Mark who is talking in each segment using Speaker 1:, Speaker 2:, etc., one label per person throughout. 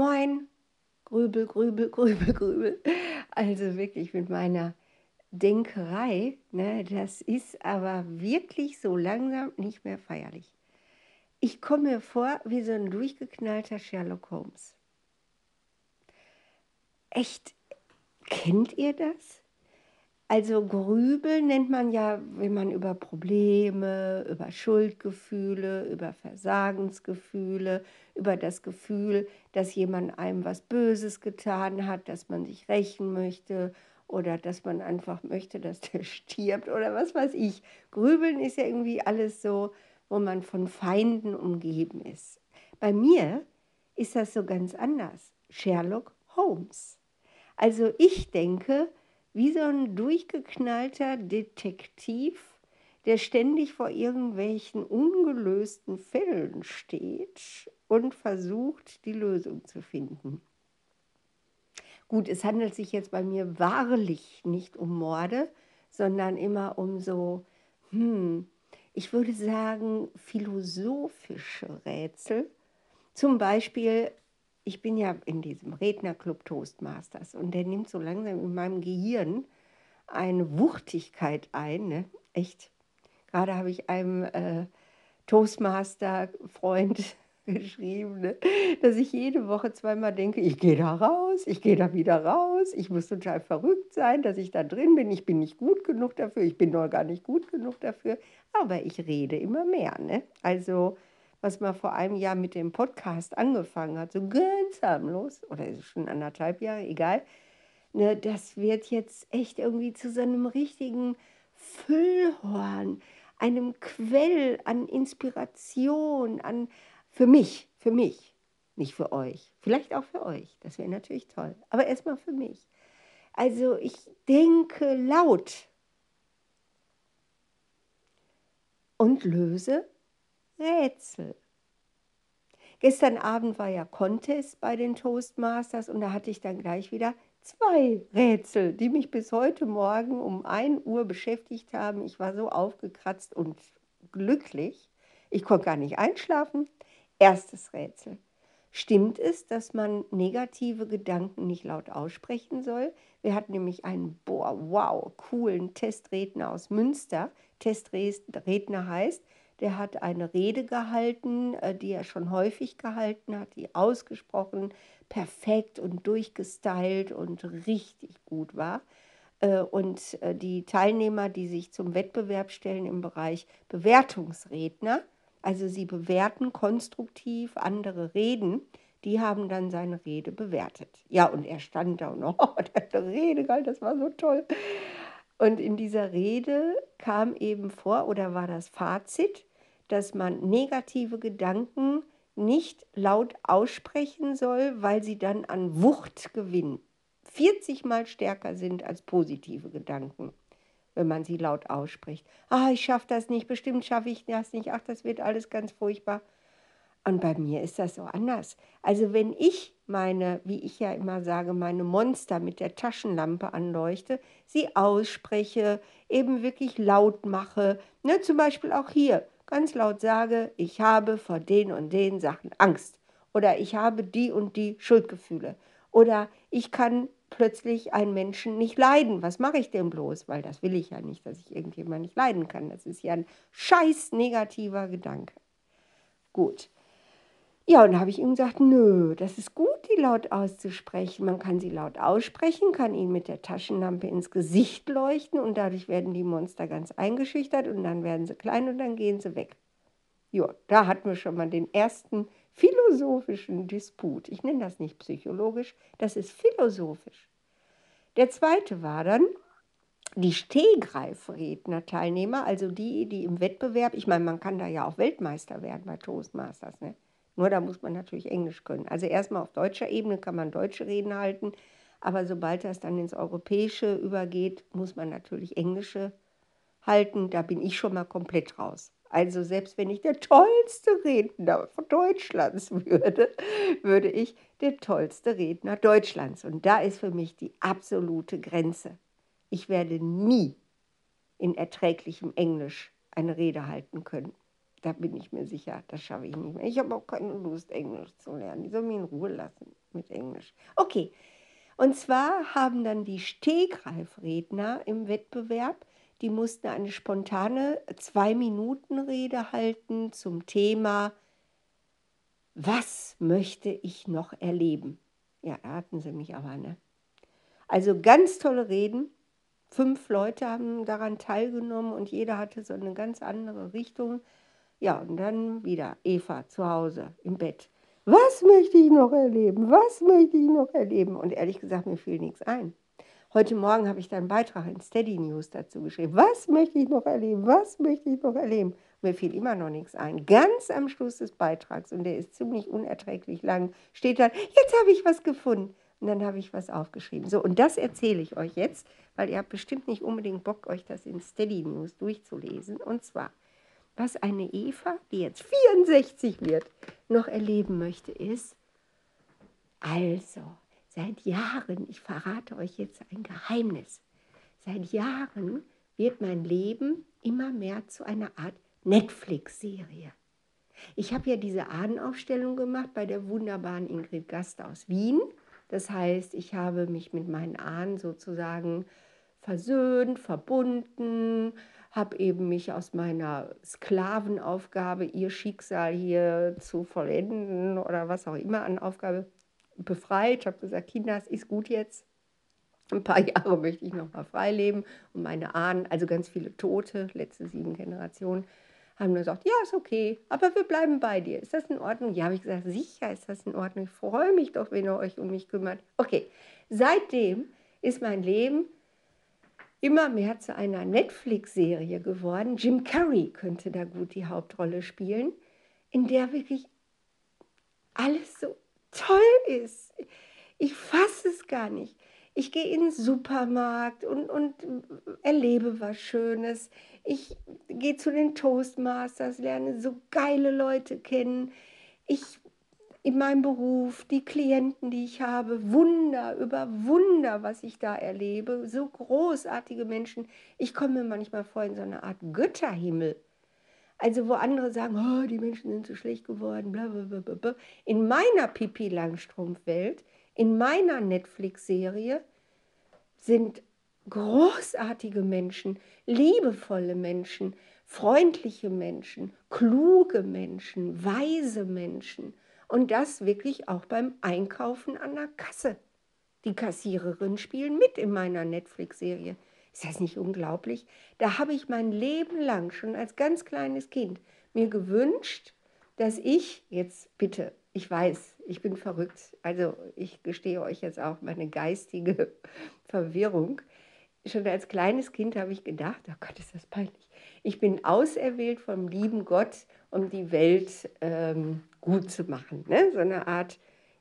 Speaker 1: Moin, Grübel, Grübel, Grübel, Grübel. Also wirklich mit meiner Denkerei, ne, das ist aber wirklich so langsam nicht mehr feierlich. Ich komme mir vor wie so ein durchgeknallter Sherlock Holmes. Echt, kennt ihr das? Also Grübel nennt man ja, wenn man über Probleme, über Schuldgefühle, über Versagensgefühle, über das Gefühl, dass jemand einem was Böses getan hat, dass man sich rächen möchte oder dass man einfach möchte, dass der stirbt oder was weiß ich. Grübeln ist ja irgendwie alles so, wo man von Feinden umgeben ist. Bei mir ist das so ganz anders. Sherlock Holmes. Also ich denke, wie so ein durchgeknallter Detektiv, der ständig vor irgendwelchen ungelösten Fällen steht und versucht, die Lösung zu finden. Gut, es handelt sich jetzt bei mir wahrlich nicht um Morde, sondern immer um so, hm, ich würde sagen, philosophische Rätsel. Zum Beispiel ich bin ja in diesem Rednerclub Toastmasters und der nimmt so langsam in meinem Gehirn eine Wuchtigkeit ein. Ne? Echt. Gerade habe ich einem äh, Toastmaster-Freund geschrieben, ne? dass ich jede Woche zweimal denke, ich gehe da raus, ich gehe da wieder raus, ich muss total verrückt sein, dass ich da drin bin, ich bin nicht gut genug dafür, ich bin noch gar nicht gut genug dafür, aber ich rede immer mehr. Ne? Also was man vor einem Jahr mit dem Podcast angefangen hat, so ganz harmlos, oder ist es schon anderthalb Jahre, egal, ne, das wird jetzt echt irgendwie zu so einem richtigen Füllhorn, einem Quell an Inspiration, an für mich, für mich, nicht für euch, vielleicht auch für euch, das wäre natürlich toll, aber erstmal für mich. Also ich denke laut und löse Rätsel. Gestern Abend war ja Contest bei den Toastmasters und da hatte ich dann gleich wieder zwei Rätsel, die mich bis heute Morgen um 1 Uhr beschäftigt haben. Ich war so aufgekratzt und glücklich. Ich konnte gar nicht einschlafen. Erstes Rätsel. Stimmt es, dass man negative Gedanken nicht laut aussprechen soll? Wir hatten nämlich einen, boah, wow, coolen Testredner aus Münster. Testredner heißt, der hat eine Rede gehalten, äh, die er schon häufig gehalten hat, die ausgesprochen perfekt und durchgestylt und richtig gut war. Äh, und äh, die Teilnehmer, die sich zum Wettbewerb stellen im Bereich Bewertungsredner, also sie bewerten konstruktiv andere Reden, die haben dann seine Rede bewertet. Ja, und er stand da und oh, der hat eine Rede gehalten, das war so toll. Und in dieser Rede kam eben vor, oder war das Fazit, dass man negative Gedanken nicht laut aussprechen soll, weil sie dann an Wucht gewinnen. 40 mal stärker sind als positive Gedanken, wenn man sie laut ausspricht. Ah, ich schaffe das nicht, bestimmt schaffe ich das nicht, ach, das wird alles ganz furchtbar. Und bei mir ist das so anders. Also wenn ich meine, wie ich ja immer sage, meine Monster mit der Taschenlampe anleuchte, sie ausspreche, eben wirklich laut mache, ne, zum Beispiel auch hier, ganz laut sage, ich habe vor den und den Sachen Angst oder ich habe die und die Schuldgefühle oder ich kann plötzlich einen Menschen nicht leiden. Was mache ich denn bloß? Weil das will ich ja nicht, dass ich irgendjemand nicht leiden kann. Das ist ja ein scheiß negativer Gedanke. Gut. Ja, und habe ich ihm gesagt, nö, das ist gut, die laut auszusprechen. Man kann sie laut aussprechen, kann ihnen mit der Taschenlampe ins Gesicht leuchten und dadurch werden die Monster ganz eingeschüchtert und dann werden sie klein und dann gehen sie weg. Ja, da hatten wir schon mal den ersten philosophischen Disput. Ich nenne das nicht psychologisch, das ist philosophisch. Der zweite war dann, die Stehgreifredner-Teilnehmer, also die, die im Wettbewerb, ich meine, man kann da ja auch Weltmeister werden bei Toastmasters, ne? Nur da muss man natürlich Englisch können. Also erstmal auf deutscher Ebene kann man deutsche Reden halten, aber sobald das dann ins Europäische übergeht, muss man natürlich Englische halten. Da bin ich schon mal komplett raus. Also selbst wenn ich der tollste Redner von Deutschlands würde, würde ich der tollste Redner Deutschlands. Und da ist für mich die absolute Grenze. Ich werde nie in erträglichem Englisch eine Rede halten können. Da bin ich mir sicher, das schaffe ich nicht mehr. Ich habe auch keine Lust, Englisch zu lernen. Die sollen mich in Ruhe lassen. mit Englisch. Okay, und zwar haben dann die Stegreifredner im Wettbewerb, die mussten eine spontane Zwei-Minuten-Rede halten zum Thema, was möchte ich noch erleben? Ja, da hatten sie mich aber, ne? Also ganz tolle Reden. Fünf Leute haben daran teilgenommen und jeder hatte so eine ganz andere Richtung. Ja, und dann wieder Eva zu Hause im Bett. Was möchte ich noch erleben? Was möchte ich noch erleben? Und ehrlich gesagt, mir fiel nichts ein. Heute Morgen habe ich da einen Beitrag in Steady News dazu geschrieben. Was möchte ich noch erleben? Was möchte ich noch erleben? Mir fiel immer noch nichts ein. Ganz am Schluss des Beitrags, und der ist ziemlich unerträglich lang, steht dann, jetzt habe ich was gefunden. Und dann habe ich was aufgeschrieben. So, und das erzähle ich euch jetzt, weil ihr habt bestimmt nicht unbedingt Bock, euch das in Steady News durchzulesen. Und zwar, was eine Eva, die jetzt 64 wird, noch erleben möchte, ist, also, seit Jahren, ich verrate euch jetzt ein Geheimnis, seit Jahren wird mein Leben immer mehr zu einer Art Netflix-Serie. Ich habe ja diese Ahnenaufstellung gemacht bei der wunderbaren Ingrid Gast aus Wien. Das heißt, ich habe mich mit meinen Ahnen sozusagen versöhnt, verbunden, habe eben mich aus meiner Sklavenaufgabe, ihr Schicksal hier zu vollenden oder was auch immer an Aufgabe befreit. Ich habe gesagt, Kinder, es ist gut jetzt. Ein paar Jahre möchte ich noch mal frei leben und meine Ahnen, also ganz viele Tote, letzte sieben Generationen, haben nur gesagt, ja, ist okay, aber wir bleiben bei dir. Ist das in Ordnung? Ja, habe ich gesagt, sicher ist das in Ordnung. Ich freue mich doch, wenn ihr euch um mich kümmert. Okay, seitdem ist mein Leben immer mehr zu einer Netflix-Serie geworden. Jim Carrey könnte da gut die Hauptrolle spielen, in der wirklich alles so toll ist. Ich fasse es gar nicht. Ich gehe in den Supermarkt und, und erlebe was Schönes. Ich gehe zu den Toastmasters, lerne so geile Leute kennen. Ich in meinem Beruf, die Klienten, die ich habe, Wunder über Wunder, was ich da erlebe, so großartige Menschen. Ich komme mir manchmal vor in so eine Art Götterhimmel. Also wo andere sagen, oh, die Menschen sind so schlecht geworden, bla bla bla bla. In meiner Pipi Langstrumpf-Welt, in meiner Netflix-Serie sind großartige Menschen, liebevolle Menschen, freundliche Menschen, kluge Menschen, weise Menschen. Und das wirklich auch beim Einkaufen an der Kasse. Die Kassiererinnen spielen mit in meiner Netflix-Serie. Ist das nicht unglaublich? Da habe ich mein Leben lang, schon als ganz kleines Kind, mir gewünscht, dass ich, jetzt bitte, ich weiß, ich bin verrückt, also ich gestehe euch jetzt auch meine geistige Verwirrung. Schon als kleines Kind habe ich gedacht, oh Gott, ist das peinlich. Ich bin auserwählt vom lieben Gott, um die Welt ähm, gut zu machen. Ne? So eine Art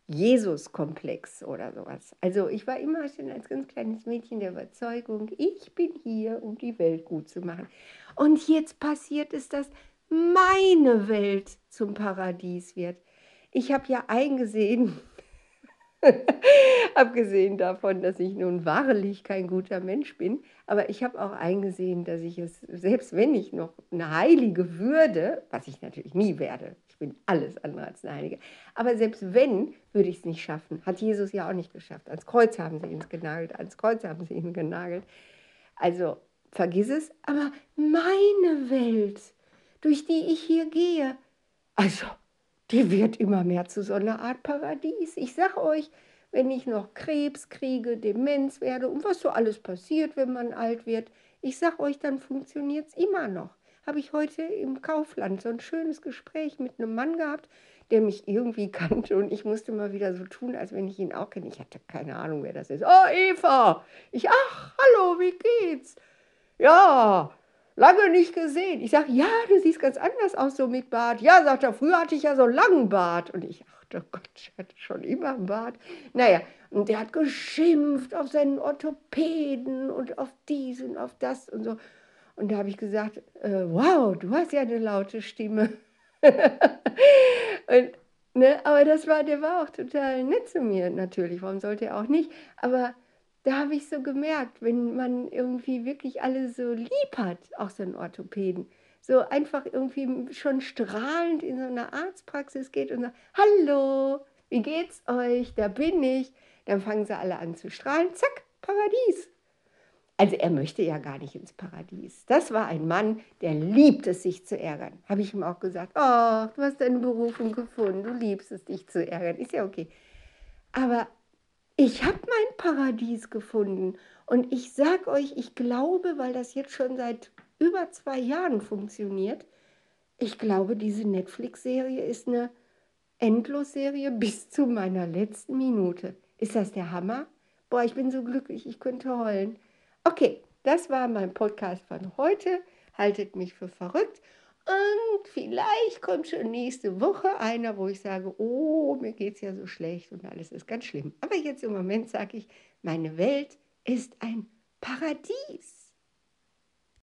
Speaker 1: Jesus-Komplex oder sowas. Also ich war immer schon als ganz kleines Mädchen der Überzeugung, ich bin hier, um die Welt gut zu machen. Und jetzt passiert es, dass meine Welt zum Paradies wird. Ich habe ja eingesehen, Abgesehen davon, dass ich nun wahrlich kein guter Mensch bin, aber ich habe auch eingesehen, dass ich es, selbst wenn ich noch eine Heilige würde, was ich natürlich nie werde, bin alles andere als eine Heilige, aber selbst wenn, würde ich es nicht schaffen. Hat Jesus ja auch nicht geschafft. Ans Kreuz haben sie ihn genagelt, ans Kreuz haben sie ihn genagelt. Also vergiss es, aber meine Welt, durch die ich hier gehe, also die wird immer mehr zu so einer Art Paradies. Ich sage euch, wenn ich noch Krebs kriege, Demenz werde und was so alles passiert, wenn man alt wird, ich sage euch, dann funktioniert es immer noch. Habe ich heute im Kaufland so ein schönes Gespräch mit einem Mann gehabt, der mich irgendwie kannte und ich musste mal wieder so tun, als wenn ich ihn auch kenne. Ich hatte keine Ahnung, wer das ist. Oh, Eva! Ich, ach, hallo, wie geht's? Ja, lange nicht gesehen. Ich sage, ja, du siehst ganz anders aus so mit Bart. Ja, sagt er, früher hatte ich ja so einen langen Bart. Und ich, ach der Gott, ich hatte schon immer einen Bart. Naja, und der hat geschimpft auf seinen Orthopäden und auf dies und auf das und so. Und da habe ich gesagt, äh, wow, du hast ja eine laute Stimme. und, ne, aber das war, der war auch total nett zu mir, natürlich. Warum sollte er auch nicht? Aber da habe ich so gemerkt, wenn man irgendwie wirklich alle so lieb hat, auch so einen Orthopäden, so einfach irgendwie schon strahlend in so eine Arztpraxis geht und sagt, hallo, wie geht's euch? Da bin ich. Dann fangen sie alle an zu strahlen. Zack, Paradies. Also er möchte ja gar nicht ins Paradies. Das war ein Mann, der liebt es, sich zu ärgern. Habe ich ihm auch gesagt, oh, du hast deine Berufung gefunden, du liebst es, dich zu ärgern. Ist ja okay. Aber ich habe mein Paradies gefunden. Und ich sage euch, ich glaube, weil das jetzt schon seit über zwei Jahren funktioniert, ich glaube, diese Netflix-Serie ist eine Endlosserie bis zu meiner letzten Minute. Ist das der Hammer? Boah, ich bin so glücklich, ich könnte heulen. Okay, das war mein Podcast von heute. Haltet mich für verrückt. Und vielleicht kommt schon nächste Woche einer, wo ich sage, oh, mir geht es ja so schlecht und alles ist ganz schlimm. Aber jetzt im Moment sage ich, meine Welt ist ein Paradies.